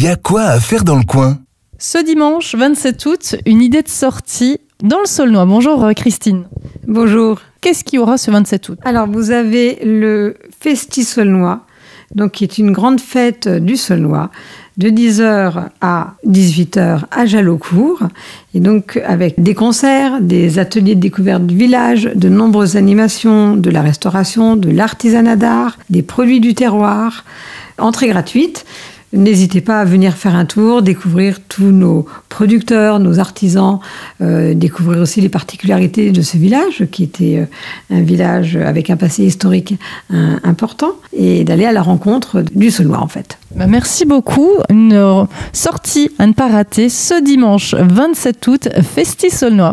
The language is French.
Il y a quoi à faire dans le coin? Ce dimanche 27 août, une idée de sortie dans le Saulnois. Bonjour euh, Christine. Bonjour. Qu'est-ce qu'il y aura ce 27 août? Alors, vous avez le Festi Saulnois, donc qui est une grande fête du Saulnois, de 10h à 18h à Jalaucourt, et donc avec des concerts, des ateliers de découverte du village, de nombreuses animations, de la restauration, de l'artisanat d'art, des produits du terroir, entrée gratuite. N'hésitez pas à venir faire un tour, découvrir tous nos producteurs, nos artisans, euh, découvrir aussi les particularités de ce village, qui était euh, un village avec un passé historique euh, important, et d'aller à la rencontre du Saunois en fait. Bah, Merci beaucoup. Une sortie à ne pas rater ce dimanche 27 août, Festi Saulnois.